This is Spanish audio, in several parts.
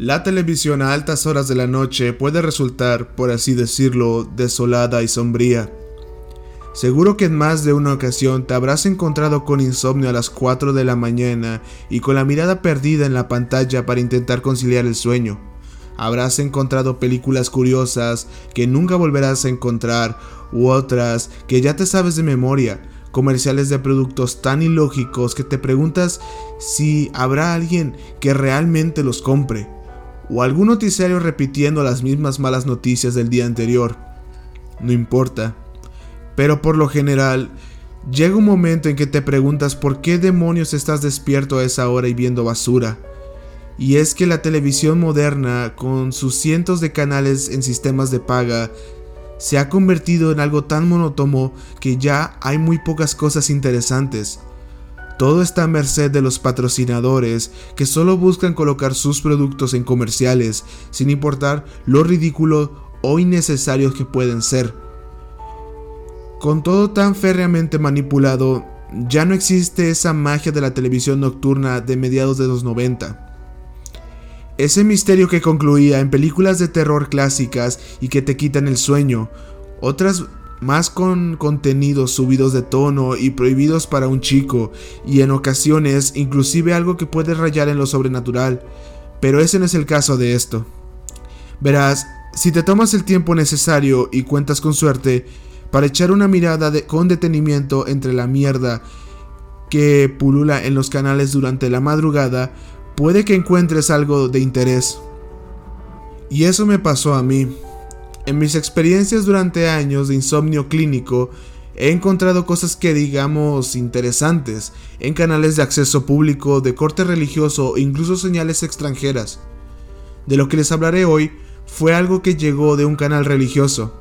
La televisión a altas horas de la noche puede resultar, por así decirlo, desolada y sombría. Seguro que en más de una ocasión te habrás encontrado con insomnio a las 4 de la mañana y con la mirada perdida en la pantalla para intentar conciliar el sueño. Habrás encontrado películas curiosas que nunca volverás a encontrar u otras que ya te sabes de memoria, comerciales de productos tan ilógicos que te preguntas si habrá alguien que realmente los compre o algún noticiario repitiendo las mismas malas noticias del día anterior. No importa. Pero por lo general, llega un momento en que te preguntas por qué demonios estás despierto a esa hora y viendo basura. Y es que la televisión moderna, con sus cientos de canales en sistemas de paga, se ha convertido en algo tan monótono que ya hay muy pocas cosas interesantes. Todo está a merced de los patrocinadores que solo buscan colocar sus productos en comerciales sin importar lo ridículo o innecesarios que pueden ser. Con todo tan férreamente manipulado, ya no existe esa magia de la televisión nocturna de mediados de los 90. Ese misterio que concluía en películas de terror clásicas y que te quitan el sueño, otras más con contenidos subidos de tono y prohibidos para un chico, y en ocasiones inclusive algo que puede rayar en lo sobrenatural, pero ese no es el caso de esto. Verás, si te tomas el tiempo necesario y cuentas con suerte, para echar una mirada con detenimiento entre la mierda que pulula en los canales durante la madrugada, puede que encuentres algo de interés. Y eso me pasó a mí. En mis experiencias durante años de insomnio clínico, he encontrado cosas que digamos interesantes en canales de acceso público, de corte religioso e incluso señales extranjeras. De lo que les hablaré hoy fue algo que llegó de un canal religioso.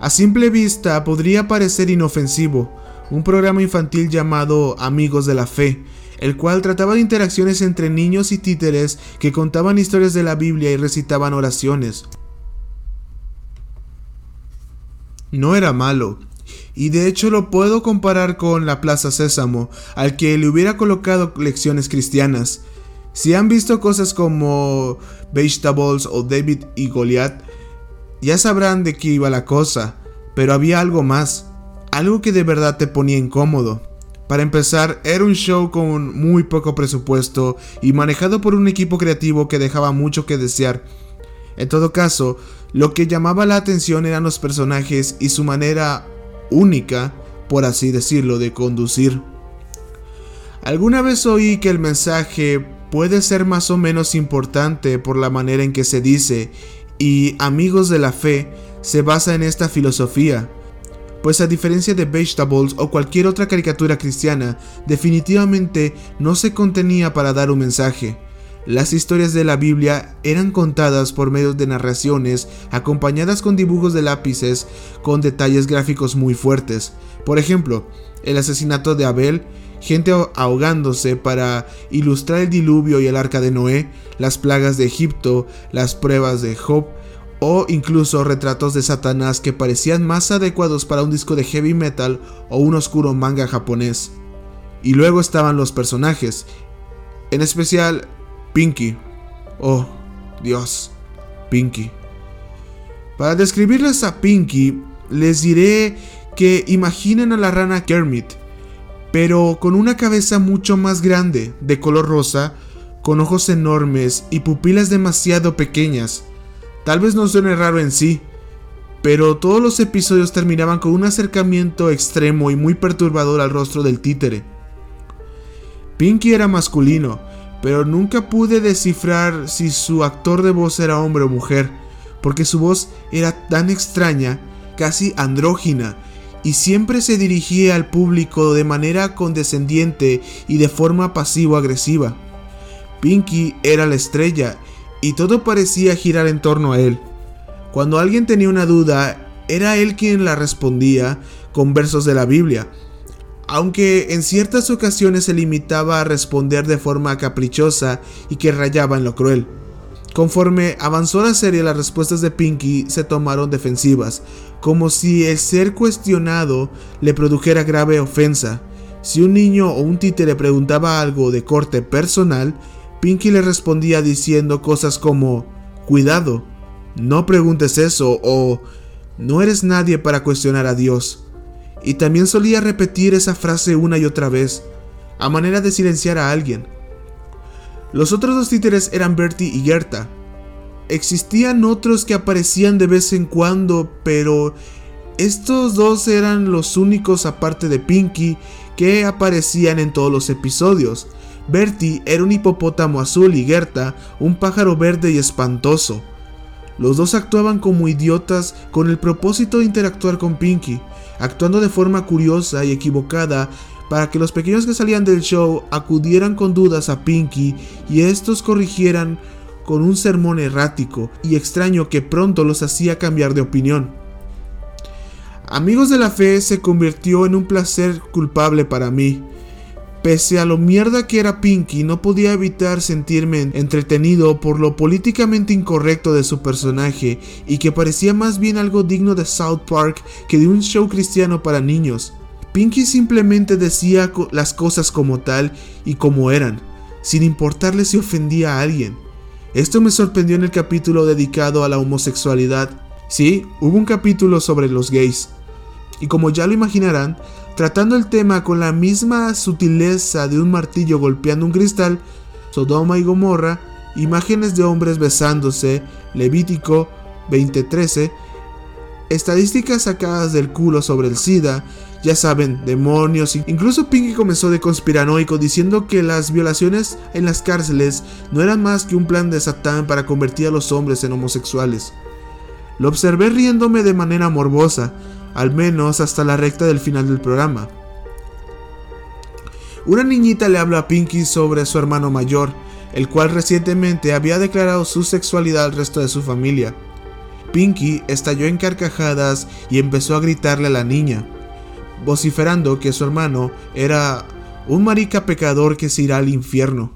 A simple vista podría parecer inofensivo, un programa infantil llamado Amigos de la Fe, el cual trataba de interacciones entre niños y títeres que contaban historias de la Biblia y recitaban oraciones. No era malo, y de hecho lo puedo comparar con la Plaza Sésamo, al que le hubiera colocado lecciones cristianas. Si han visto cosas como Vegetables o David y Goliath, ya sabrán de qué iba la cosa, pero había algo más, algo que de verdad te ponía incómodo. Para empezar, era un show con muy poco presupuesto y manejado por un equipo creativo que dejaba mucho que desear. En todo caso, lo que llamaba la atención eran los personajes y su manera única, por así decirlo, de conducir. Alguna vez oí que el mensaje puede ser más o menos importante por la manera en que se dice, y Amigos de la Fe se basa en esta filosofía, pues a diferencia de Vegetables o cualquier otra caricatura cristiana, definitivamente no se contenía para dar un mensaje, las historias de la Biblia eran contadas por medio de narraciones acompañadas con dibujos de lápices con detalles gráficos muy fuertes. Por ejemplo, el asesinato de Abel, gente ahogándose para ilustrar el diluvio y el arca de Noé, las plagas de Egipto, las pruebas de Job, o incluso retratos de Satanás que parecían más adecuados para un disco de heavy metal o un oscuro manga japonés. Y luego estaban los personajes, en especial Pinky. Oh, Dios, Pinky. Para describirles a Pinky, les diré que imaginen a la rana Kermit, pero con una cabeza mucho más grande, de color rosa, con ojos enormes y pupilas demasiado pequeñas. Tal vez no suene raro en sí, pero todos los episodios terminaban con un acercamiento extremo y muy perturbador al rostro del títere. Pinky era masculino, pero nunca pude descifrar si su actor de voz era hombre o mujer, porque su voz era tan extraña, casi andrógina, y siempre se dirigía al público de manera condescendiente y de forma pasivo-agresiva. Pinky era la estrella, y todo parecía girar en torno a él. Cuando alguien tenía una duda, era él quien la respondía con versos de la Biblia, aunque en ciertas ocasiones se limitaba a responder de forma caprichosa y que rayaba en lo cruel. Conforme avanzó la serie, las respuestas de Pinky se tomaron defensivas, como si el ser cuestionado le produjera grave ofensa. Si un niño o un títere preguntaba algo de corte personal, Pinky le respondía diciendo cosas como, cuidado, no preguntes eso o no eres nadie para cuestionar a Dios. Y también solía repetir esa frase una y otra vez, a manera de silenciar a alguien. Los otros dos títeres eran Bertie y Gerta. Existían otros que aparecían de vez en cuando, pero estos dos eran los únicos aparte de Pinky que aparecían en todos los episodios. Bertie era un hipopótamo azul y Gerta un pájaro verde y espantoso. Los dos actuaban como idiotas con el propósito de interactuar con Pinky, actuando de forma curiosa y equivocada para que los pequeños que salían del show acudieran con dudas a Pinky y estos corrigieran con un sermón errático y extraño que pronto los hacía cambiar de opinión. Amigos de la Fe se convirtió en un placer culpable para mí. Pese a lo mierda que era Pinky, no podía evitar sentirme entretenido por lo políticamente incorrecto de su personaje y que parecía más bien algo digno de South Park que de un show cristiano para niños. Pinky simplemente decía las cosas como tal y como eran, sin importarle si ofendía a alguien. Esto me sorprendió en el capítulo dedicado a la homosexualidad. Sí, hubo un capítulo sobre los gays. Y como ya lo imaginarán, tratando el tema con la misma sutileza de un martillo golpeando un cristal, Sodoma y Gomorra, imágenes de hombres besándose, Levítico 20:13, estadísticas sacadas del culo sobre el SIDA, ya saben, demonios. Incluso Pinky comenzó de conspiranoico diciendo que las violaciones en las cárceles no eran más que un plan de Satán para convertir a los hombres en homosexuales. Lo observé riéndome de manera morbosa, al menos hasta la recta del final del programa. Una niñita le habla a Pinky sobre su hermano mayor, el cual recientemente había declarado su sexualidad al resto de su familia. Pinky estalló en carcajadas y empezó a gritarle a la niña, vociferando que su hermano era un marica pecador que se irá al infierno,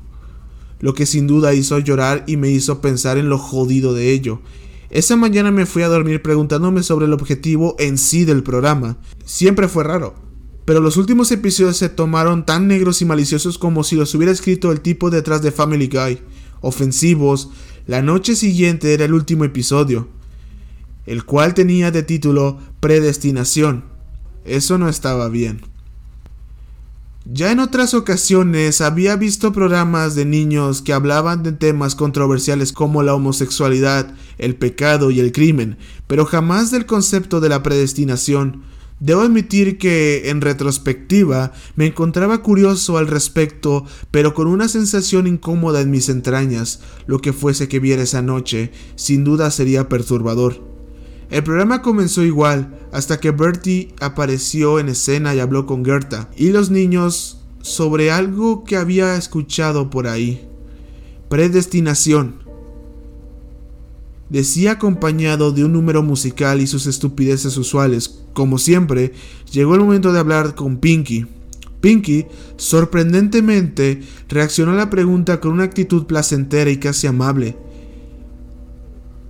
lo que sin duda hizo llorar y me hizo pensar en lo jodido de ello, esa mañana me fui a dormir preguntándome sobre el objetivo en sí del programa. Siempre fue raro. Pero los últimos episodios se tomaron tan negros y maliciosos como si los hubiera escrito el tipo detrás de Family Guy. Ofensivos. La noche siguiente era el último episodio, el cual tenía de título Predestinación. Eso no estaba bien. Ya en otras ocasiones había visto programas de niños que hablaban de temas controversiales como la homosexualidad, el pecado y el crimen, pero jamás del concepto de la predestinación. Debo admitir que, en retrospectiva, me encontraba curioso al respecto, pero con una sensación incómoda en mis entrañas. Lo que fuese que viera esa noche, sin duda sería perturbador. El programa comenzó igual, hasta que Bertie apareció en escena y habló con Gerta y los niños sobre algo que había escuchado por ahí. Predestinación. Decía acompañado de un número musical y sus estupideces usuales. Como siempre, llegó el momento de hablar con Pinky. Pinky, sorprendentemente, reaccionó a la pregunta con una actitud placentera y casi amable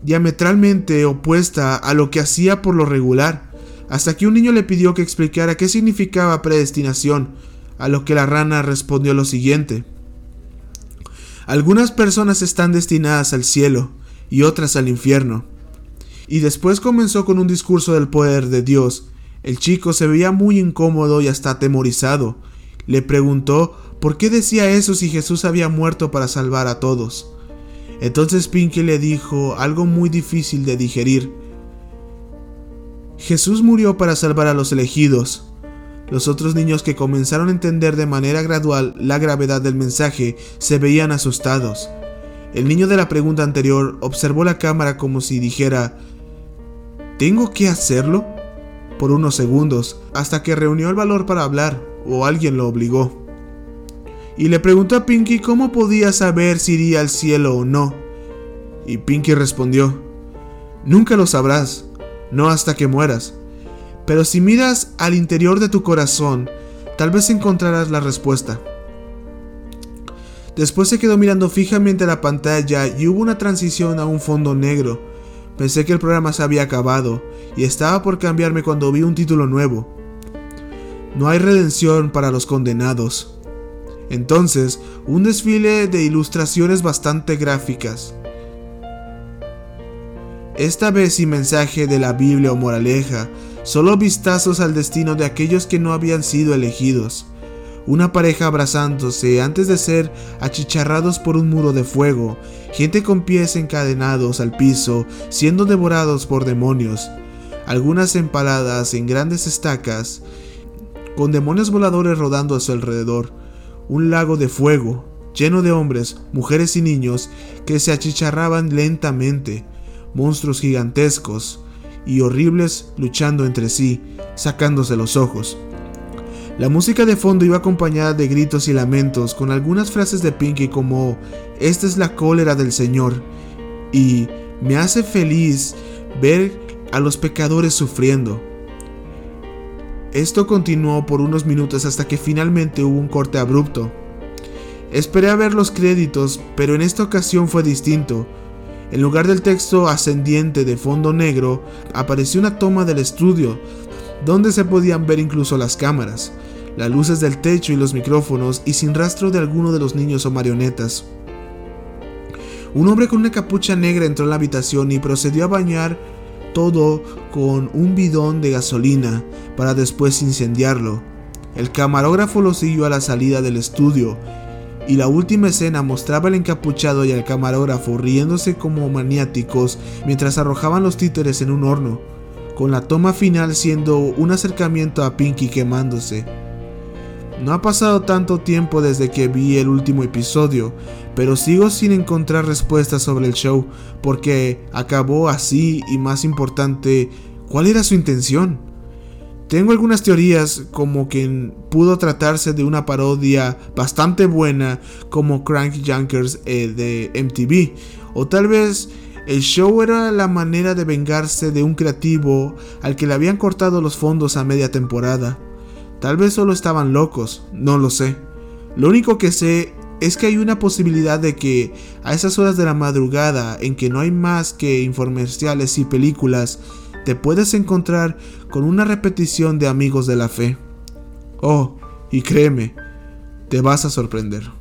diametralmente opuesta a lo que hacía por lo regular, hasta que un niño le pidió que explicara qué significaba predestinación, a lo que la rana respondió lo siguiente. Algunas personas están destinadas al cielo y otras al infierno. Y después comenzó con un discurso del poder de Dios. El chico se veía muy incómodo y hasta atemorizado. Le preguntó por qué decía eso si Jesús había muerto para salvar a todos. Entonces Pinky le dijo algo muy difícil de digerir. Jesús murió para salvar a los elegidos. Los otros niños que comenzaron a entender de manera gradual la gravedad del mensaje se veían asustados. El niño de la pregunta anterior observó la cámara como si dijera, ¿Tengo que hacerlo? por unos segundos, hasta que reunió el valor para hablar, o alguien lo obligó y le preguntó a Pinky cómo podía saber si iría al cielo o no. Y Pinky respondió, Nunca lo sabrás, no hasta que mueras. Pero si miras al interior de tu corazón, tal vez encontrarás la respuesta. Después se quedó mirando fijamente la pantalla y hubo una transición a un fondo negro. Pensé que el programa se había acabado y estaba por cambiarme cuando vi un título nuevo. No hay redención para los condenados. Entonces, un desfile de ilustraciones bastante gráficas. Esta vez sin mensaje de la Biblia o moraleja, solo vistazos al destino de aquellos que no habían sido elegidos. Una pareja abrazándose antes de ser achicharrados por un muro de fuego, gente con pies encadenados al piso, siendo devorados por demonios, algunas empaladas en grandes estacas, con demonios voladores rodando a su alrededor, un lago de fuego, lleno de hombres, mujeres y niños que se achicharraban lentamente, monstruos gigantescos y horribles luchando entre sí, sacándose los ojos. La música de fondo iba acompañada de gritos y lamentos, con algunas frases de Pinky como Esta es la cólera del Señor y me hace feliz ver a los pecadores sufriendo. Esto continuó por unos minutos hasta que finalmente hubo un corte abrupto. Esperé a ver los créditos, pero en esta ocasión fue distinto. En lugar del texto ascendiente de fondo negro, apareció una toma del estudio, donde se podían ver incluso las cámaras las luces del techo y los micrófonos y sin rastro de alguno de los niños o marionetas. Un hombre con una capucha negra entró en la habitación y procedió a bañar todo con un bidón de gasolina para después incendiarlo. El camarógrafo lo siguió a la salida del estudio y la última escena mostraba al encapuchado y al camarógrafo riéndose como maniáticos mientras arrojaban los títeres en un horno, con la toma final siendo un acercamiento a Pinky quemándose. No ha pasado tanto tiempo desde que vi el último episodio, pero sigo sin encontrar respuestas sobre el show, porque acabó así y más importante, ¿cuál era su intención? Tengo algunas teorías como que pudo tratarse de una parodia bastante buena como Crank Junkers eh, de MTV, o tal vez el show era la manera de vengarse de un creativo al que le habían cortado los fondos a media temporada. Tal vez solo estaban locos, no lo sé. Lo único que sé es que hay una posibilidad de que a esas horas de la madrugada en que no hay más que infomerciales y películas, te puedes encontrar con una repetición de Amigos de la Fe. Oh, y créeme, te vas a sorprender.